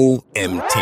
OMT.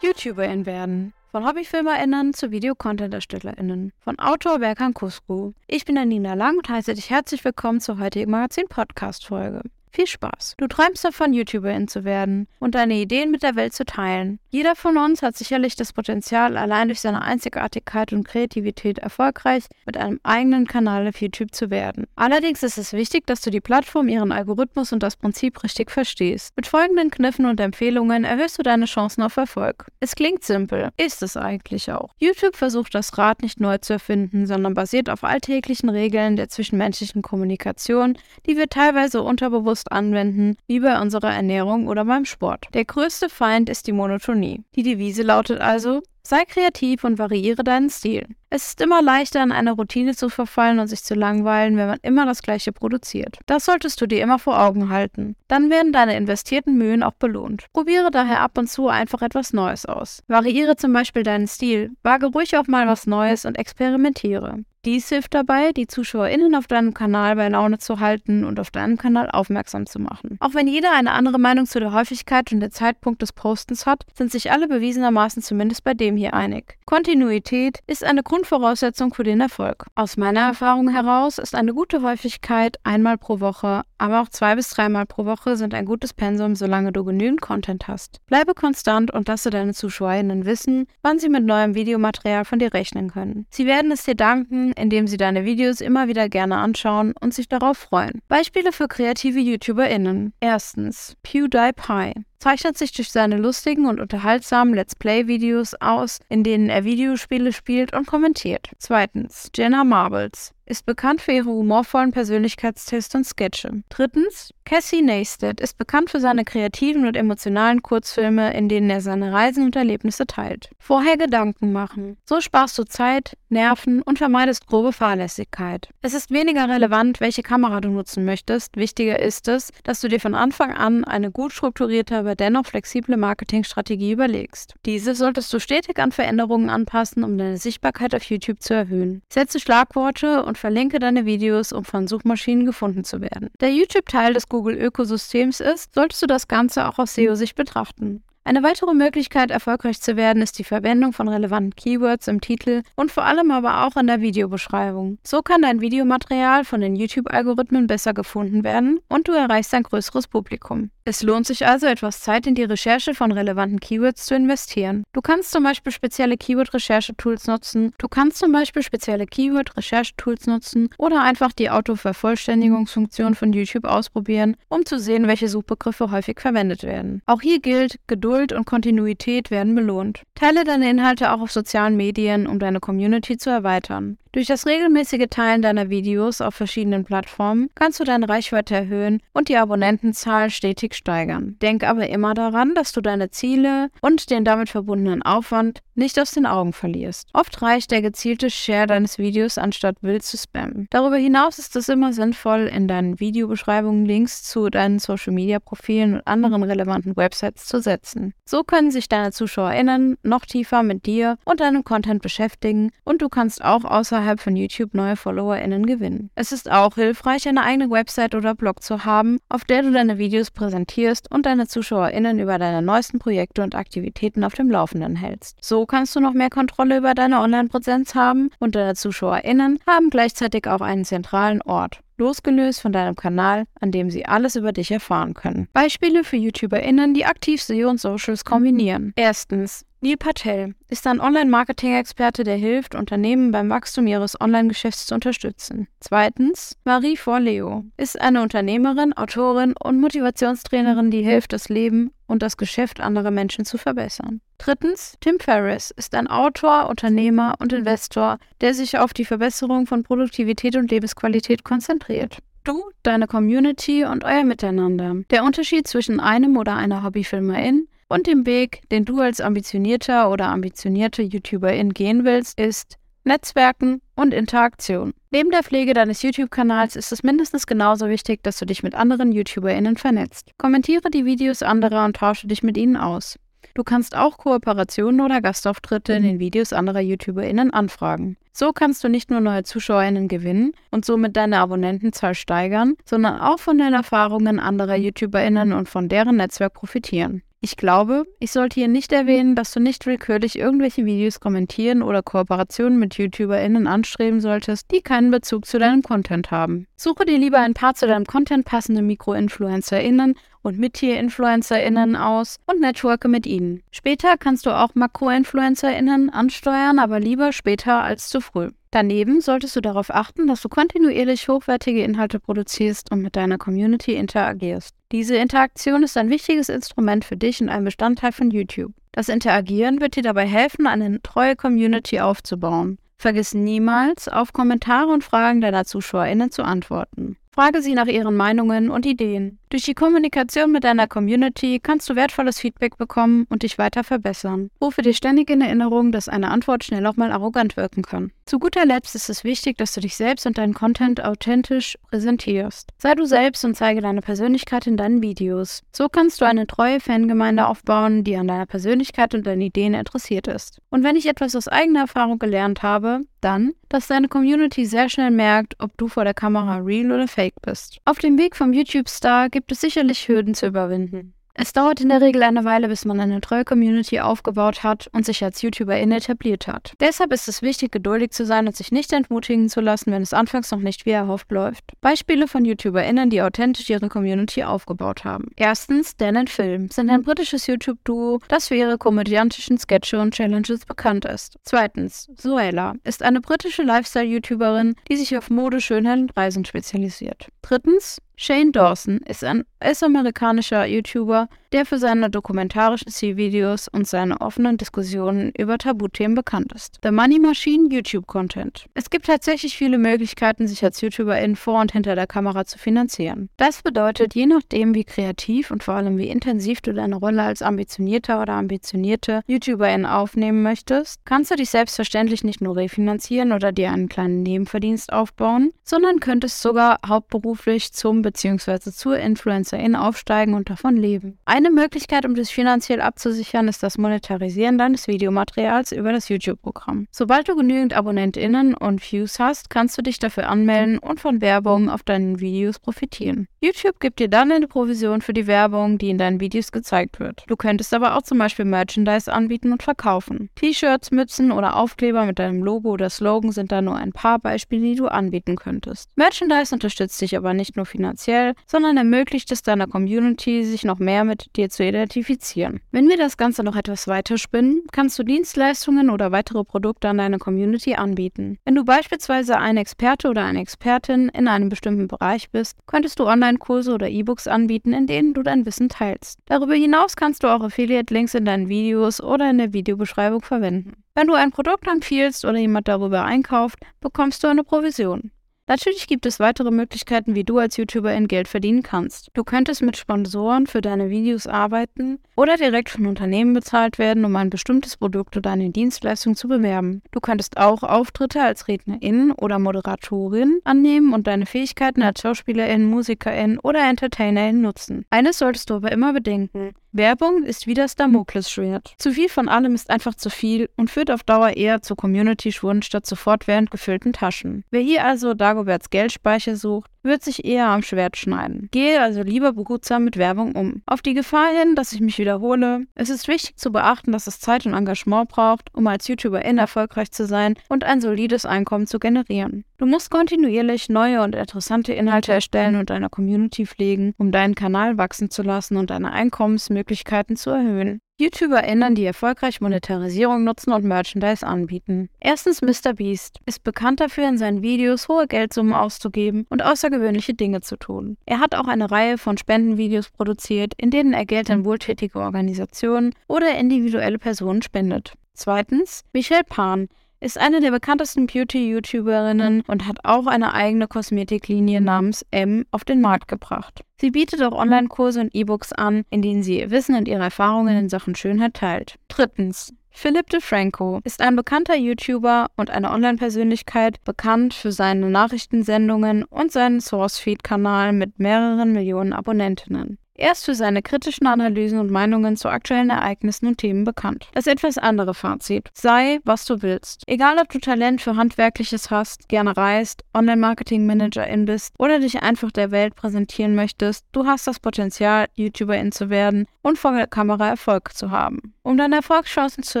YouTuberin werden. Von HobbyfilmerInnen zu Videocontent-ErstellerInnen. Von Autor Berkan Kusku. Ich bin Nina Lang und heiße dich herzlich willkommen zur heutigen Magazin-Podcast-Folge. Viel Spaß. Du träumst davon, YouTuberin zu werden und deine Ideen mit der Welt zu teilen. Jeder von uns hat sicherlich das Potenzial, allein durch seine Einzigartigkeit und Kreativität erfolgreich mit einem eigenen Kanal auf YouTube zu werden. Allerdings ist es wichtig, dass du die Plattform, ihren Algorithmus und das Prinzip richtig verstehst. Mit folgenden Kniffen und Empfehlungen erhöhst du deine Chancen auf Erfolg. Es klingt simpel, ist es eigentlich auch. YouTube versucht das Rad nicht neu zu erfinden, sondern basiert auf alltäglichen Regeln der zwischenmenschlichen Kommunikation, die wir teilweise unterbewusst bewusst anwenden, wie bei unserer Ernährung oder beim Sport. Der größte Feind ist die Monotonie. Die Devise lautet also, sei kreativ und variiere deinen Stil. Es ist immer leichter, in eine Routine zu verfallen und sich zu langweilen, wenn man immer das Gleiche produziert. Das solltest du dir immer vor Augen halten. Dann werden deine investierten Mühen auch belohnt. Probiere daher ab und zu einfach etwas Neues aus. Variiere zum Beispiel deinen Stil, wage ruhig auch mal was Neues und experimentiere. Dies hilft dabei, die ZuschauerInnen auf deinem Kanal bei Laune zu halten und auf deinem Kanal aufmerksam zu machen. Auch wenn jeder eine andere Meinung zu der Häufigkeit und der Zeitpunkt des Postens hat, sind sich alle bewiesenermaßen zumindest bei dem hier einig. Kontinuität ist eine Grundvoraussetzung für den Erfolg. Aus meiner Erfahrung heraus ist eine gute Häufigkeit einmal pro Woche, aber auch zwei bis dreimal pro Woche sind ein gutes Pensum, solange du genügend Content hast. Bleibe konstant und lasse deine ZuschauerInnen wissen, wann sie mit neuem Videomaterial von dir rechnen können. Sie werden es dir danken, indem sie deine Videos immer wieder gerne anschauen und sich darauf freuen. Beispiele für kreative YouTuberInnen. Erstens PewDiePie zeichnet sich durch seine lustigen und unterhaltsamen Let's Play-Videos aus, in denen er Videospiele spielt und kommentiert. Zweitens, Jenna Marbles ist bekannt für ihre humorvollen Persönlichkeitstests und Sketche. Drittens, Cassie Neistat ist bekannt für seine kreativen und emotionalen Kurzfilme, in denen er seine Reisen und Erlebnisse teilt. Vorher Gedanken machen. So sparst du Zeit, Nerven und vermeidest grobe Fahrlässigkeit. Es ist weniger relevant, welche Kamera du nutzen möchtest. Wichtiger ist es, dass du dir von Anfang an eine gut strukturierte, aber dennoch flexible Marketingstrategie überlegst. Diese solltest du stetig an Veränderungen anpassen, um deine Sichtbarkeit auf YouTube zu erhöhen. Setze Schlagworte und verlinke deine Videos, um von Suchmaschinen gefunden zu werden. Der YouTube Teil des Google-Ökosystems ist, solltest du das Ganze auch aus SEO-Sicht betrachten. Eine weitere Möglichkeit, erfolgreich zu werden, ist die Verwendung von relevanten Keywords im Titel und vor allem aber auch in der Videobeschreibung. So kann dein Videomaterial von den YouTube-Algorithmen besser gefunden werden und du erreichst ein größeres Publikum. Es lohnt sich also, etwas Zeit in die Recherche von relevanten Keywords zu investieren. Du kannst zum Beispiel spezielle Keyword-Recherche-Tools nutzen, du kannst zum Beispiel spezielle Keyword-Recherche-Tools nutzen oder einfach die Autovervollständigungsfunktion von YouTube ausprobieren, um zu sehen, welche Suchbegriffe häufig verwendet werden. Auch hier gilt, Geduld und Kontinuität werden belohnt. Teile deine Inhalte auch auf sozialen Medien, um deine Community zu erweitern. Durch das regelmäßige Teilen deiner Videos auf verschiedenen Plattformen kannst du deine Reichweite erhöhen und die Abonnentenzahl stetig steigern. Denk aber immer daran, dass du deine Ziele und den damit verbundenen Aufwand nicht aus den Augen verlierst. Oft reicht der gezielte Share deines Videos, anstatt wild zu spammen. Darüber hinaus ist es immer sinnvoll, in deinen Videobeschreibungen Links zu deinen Social-Media-Profilen und anderen relevanten Websites zu setzen. So können sich deine ZuschauerInnen noch tiefer mit dir und deinem Content beschäftigen und du kannst auch außerhalb außerhalb von YouTube neue FollowerInnen gewinnen. Es ist auch hilfreich, eine eigene Website oder Blog zu haben, auf der du deine Videos präsentierst und deine ZuschauerInnen über deine neuesten Projekte und Aktivitäten auf dem Laufenden hältst. So kannst du noch mehr Kontrolle über deine Online-Präsenz haben und deine ZuschauerInnen haben gleichzeitig auch einen zentralen Ort losgelöst von deinem Kanal, an dem sie alles über dich erfahren können. Beispiele für YouTuberInnen, die aktiv SEO und Socials kombinieren. Erstens, Neil Patel ist ein Online-Marketing-Experte, der hilft, Unternehmen beim Wachstum ihres Online-Geschäfts zu unterstützen. Zweitens, Marie Forleo ist eine Unternehmerin, Autorin und Motivationstrainerin, die hilft, das Leben und das Geschäft anderer Menschen zu verbessern. Drittens, Tim Ferriss ist ein Autor, Unternehmer und Investor, der sich auf die Verbesserung von Produktivität und Lebensqualität konzentriert. Du, deine Community und euer Miteinander. Der Unterschied zwischen einem oder einer Hobbyfilmerin und dem Weg, den du als ambitionierter oder ambitionierte YouTuberin gehen willst, ist Netzwerken und Interaktion. Neben der Pflege deines YouTube-Kanals ist es mindestens genauso wichtig, dass du dich mit anderen YouTuberInnen vernetzt. Kommentiere die Videos anderer und tausche dich mit ihnen aus. Du kannst auch Kooperationen oder Gastauftritte in den Videos anderer YouTuberInnen anfragen. So kannst du nicht nur neue ZuschauerInnen gewinnen und somit deine Abonnentenzahl steigern, sondern auch von den Erfahrungen anderer YouTuberInnen und von deren Netzwerk profitieren. Ich glaube, ich sollte hier nicht erwähnen, dass du nicht willkürlich irgendwelche Videos kommentieren oder Kooperationen mit YouTuberInnen anstreben solltest, die keinen Bezug zu deinem Content haben. Suche dir lieber ein paar zu deinem Content passende Mikro-InfluencerInnen und Mid-Tier-InfluencerInnen aus und networke mit ihnen. Später kannst du auch Makro-InfluencerInnen ansteuern, aber lieber später als zu früh. Daneben solltest du darauf achten, dass du kontinuierlich hochwertige Inhalte produzierst und mit deiner Community interagierst. Diese Interaktion ist ein wichtiges Instrument für dich und ein Bestandteil von YouTube. Das Interagieren wird dir dabei helfen, eine treue Community aufzubauen. Vergiss niemals, auf Kommentare und Fragen deiner ZuschauerInnen zu antworten. Frage sie nach ihren Meinungen und Ideen. Durch die Kommunikation mit deiner Community kannst du wertvolles Feedback bekommen und dich weiter verbessern. Rufe dir ständig in Erinnerung, dass eine Antwort schnell auch mal arrogant wirken kann. Zu guter Letzt ist es wichtig, dass du dich selbst und deinen Content authentisch präsentierst. Sei du selbst und zeige deine Persönlichkeit in deinen Videos. So kannst du eine treue Fangemeinde aufbauen, die an deiner Persönlichkeit und deinen Ideen interessiert ist. Und wenn ich etwas aus eigener Erfahrung gelernt habe, dann, dass deine Community sehr schnell merkt, ob du vor der Kamera real oder fake bist. Auf dem Weg vom YouTube-Star gibt es sicherlich Hürden zu überwinden. Es dauert in der Regel eine Weile, bis man eine treue Community aufgebaut hat und sich als YouTuberin etabliert hat. Deshalb ist es wichtig, geduldig zu sein und sich nicht entmutigen zu lassen, wenn es anfangs noch nicht wie erhofft läuft. Beispiele von YouTuberInnen, die authentisch ihre Community aufgebaut haben. Erstens, Dan and Film sind ein britisches YouTube-Duo, das für ihre komödiantischen Sketche und Challenges bekannt ist. Zweitens, Zoella ist eine britische Lifestyle-YouTuberin, die sich auf Mode, Schönheit und Reisen spezialisiert. Drittens, Shane Dawson ist ein US-amerikanischer YouTuber, der für seine dokumentarischen Zielvideos und seine offenen Diskussionen über Tabuthemen bekannt ist. The Money Machine YouTube Content. Es gibt tatsächlich viele Möglichkeiten, sich als YouTuberin vor und hinter der Kamera zu finanzieren. Das bedeutet, je nachdem, wie kreativ und vor allem wie intensiv du deine Rolle als ambitionierter oder ambitionierte YouTuberin aufnehmen möchtest, kannst du dich selbstverständlich nicht nur refinanzieren oder dir einen kleinen Nebenverdienst aufbauen, sondern könntest sogar hauptberuflich zum bzw. zur Influencerin aufsteigen und davon leben. Eine Möglichkeit, um dich finanziell abzusichern, ist das Monetarisieren deines Videomaterials über das YouTube-Programm. Sobald du genügend AbonnentInnen und Views hast, kannst du dich dafür anmelden und von Werbung auf deinen Videos profitieren. YouTube gibt dir dann eine Provision für die Werbung, die in deinen Videos gezeigt wird. Du könntest aber auch zum Beispiel Merchandise anbieten und verkaufen. T-Shirts, Mützen oder Aufkleber mit deinem Logo oder Slogan sind da nur ein paar Beispiele, die du anbieten könntest. Merchandise unterstützt dich aber nicht nur finanziell, finanziell, sondern ermöglicht es deiner Community, sich noch mehr mit dir zu identifizieren. Wenn wir das Ganze noch etwas weiter spinnen, kannst du Dienstleistungen oder weitere Produkte an deine Community anbieten. Wenn du beispielsweise ein Experte oder eine Expertin in einem bestimmten Bereich bist, könntest du Online-Kurse oder E-Books anbieten, in denen du dein Wissen teilst. Darüber hinaus kannst du auch Affiliate-Links in deinen Videos oder in der Videobeschreibung verwenden. Wenn du ein Produkt empfiehlst oder jemand darüber einkauft, bekommst du eine Provision. Natürlich gibt es weitere Möglichkeiten, wie du als YouTuberin Geld verdienen kannst. Du könntest mit Sponsoren für deine Videos arbeiten oder direkt von Unternehmen bezahlt werden, um ein bestimmtes Produkt oder eine Dienstleistung zu bewerben. Du könntest auch Auftritte als Rednerin oder Moderatorin annehmen und deine Fähigkeiten als Schauspielerin, Musikerin oder Entertainerin nutzen. Eines solltest du aber immer bedenken. Werbung ist wie das Damoklesschwert. Zu viel von allem ist einfach zu viel und führt auf Dauer eher zu Community-Schwunden statt zu fortwährend gefüllten Taschen. Wer hier also Dagoberts Geldspeicher sucht, wird sich eher am Schwert schneiden. Gehe also lieber behutsam mit Werbung um. Auf die Gefahr hin, dass ich mich wiederhole, es ist wichtig zu beachten, dass es Zeit und Engagement braucht, um als YouTuberin erfolgreich zu sein und ein solides Einkommen zu generieren. Du musst kontinuierlich neue und interessante Inhalte erstellen und deiner Community pflegen, um deinen Kanal wachsen zu lassen und deine Einkommensmöglichkeiten zu erhöhen. YouTuberInnen, die erfolgreich Monetarisierung nutzen und Merchandise anbieten. Erstens MrBeast ist bekannt dafür, in seinen Videos hohe Geldsummen auszugeben und außergewöhnliche Dinge zu tun. Er hat auch eine Reihe von Spendenvideos produziert, in denen er Geld an wohltätige Organisationen oder individuelle Personen spendet. Zweitens Michelle Pan ist eine der bekanntesten Beauty-YouTuberinnen und hat auch eine eigene Kosmetiklinie namens M auf den Markt gebracht. Sie bietet auch Online-Kurse und E-Books an, in denen sie ihr Wissen und ihre Erfahrungen in Sachen Schönheit teilt. Drittens. Philip DeFranco ist ein bekannter YouTuber und eine Online-Persönlichkeit, bekannt für seine Nachrichtensendungen und seinen Sourcefeed-Kanal mit mehreren Millionen Abonnentinnen. Er ist für seine kritischen Analysen und Meinungen zu aktuellen Ereignissen und Themen bekannt. Das etwas andere Fazit. Sei, was du willst. Egal, ob du Talent für Handwerkliches hast, gerne reist, Online-Marketing-Managerin bist oder dich einfach der Welt präsentieren möchtest, du hast das Potenzial, YouTuberin zu werden und vor der Kamera Erfolg zu haben. Um deine Erfolgschancen zu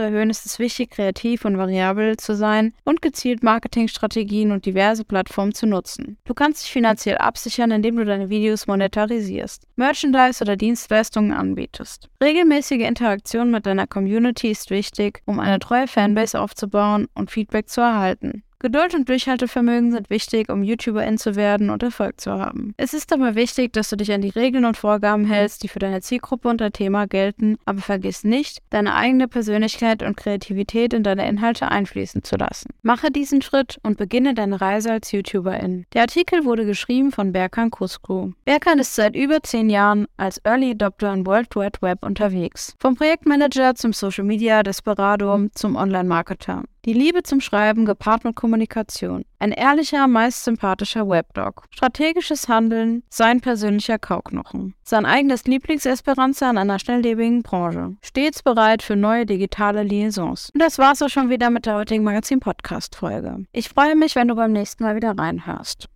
erhöhen, ist es wichtig, kreativ und variabel zu sein und gezielt Marketingstrategien und diverse Plattformen zu nutzen. Du kannst dich finanziell absichern, indem du deine Videos monetarisierst, Merchandise oder Dienstleistungen anbietest. Regelmäßige Interaktion mit deiner Community ist wichtig, um eine treue Fanbase aufzubauen und Feedback zu erhalten. Geduld und Durchhaltevermögen sind wichtig, um YouTuberin zu werden und Erfolg zu haben. Es ist aber wichtig, dass du dich an die Regeln und Vorgaben hältst, die für deine Zielgruppe und dein Thema gelten, aber vergiss nicht, deine eigene Persönlichkeit und Kreativität in deine Inhalte einfließen zu lassen. Mache diesen Schritt und beginne deine Reise als YouTuberin. Der Artikel wurde geschrieben von Berkan Kuskru. Berkan ist seit über zehn Jahren als Early Adopter im World Wide Web unterwegs. Vom Projektmanager zum Social Media Desperado zum Online-Marketer. Die Liebe zum Schreiben gepaart mit Kommunikation. Ein ehrlicher, meist sympathischer Webdog. Strategisches Handeln, sein persönlicher Kauknochen. Sein eigenes Lieblingsesperanza in einer schnelllebigen Branche. Stets bereit für neue digitale Liaisons. Und das war's auch schon wieder mit der heutigen Magazin-Podcast-Folge. Ich freue mich, wenn du beim nächsten Mal wieder reinhörst.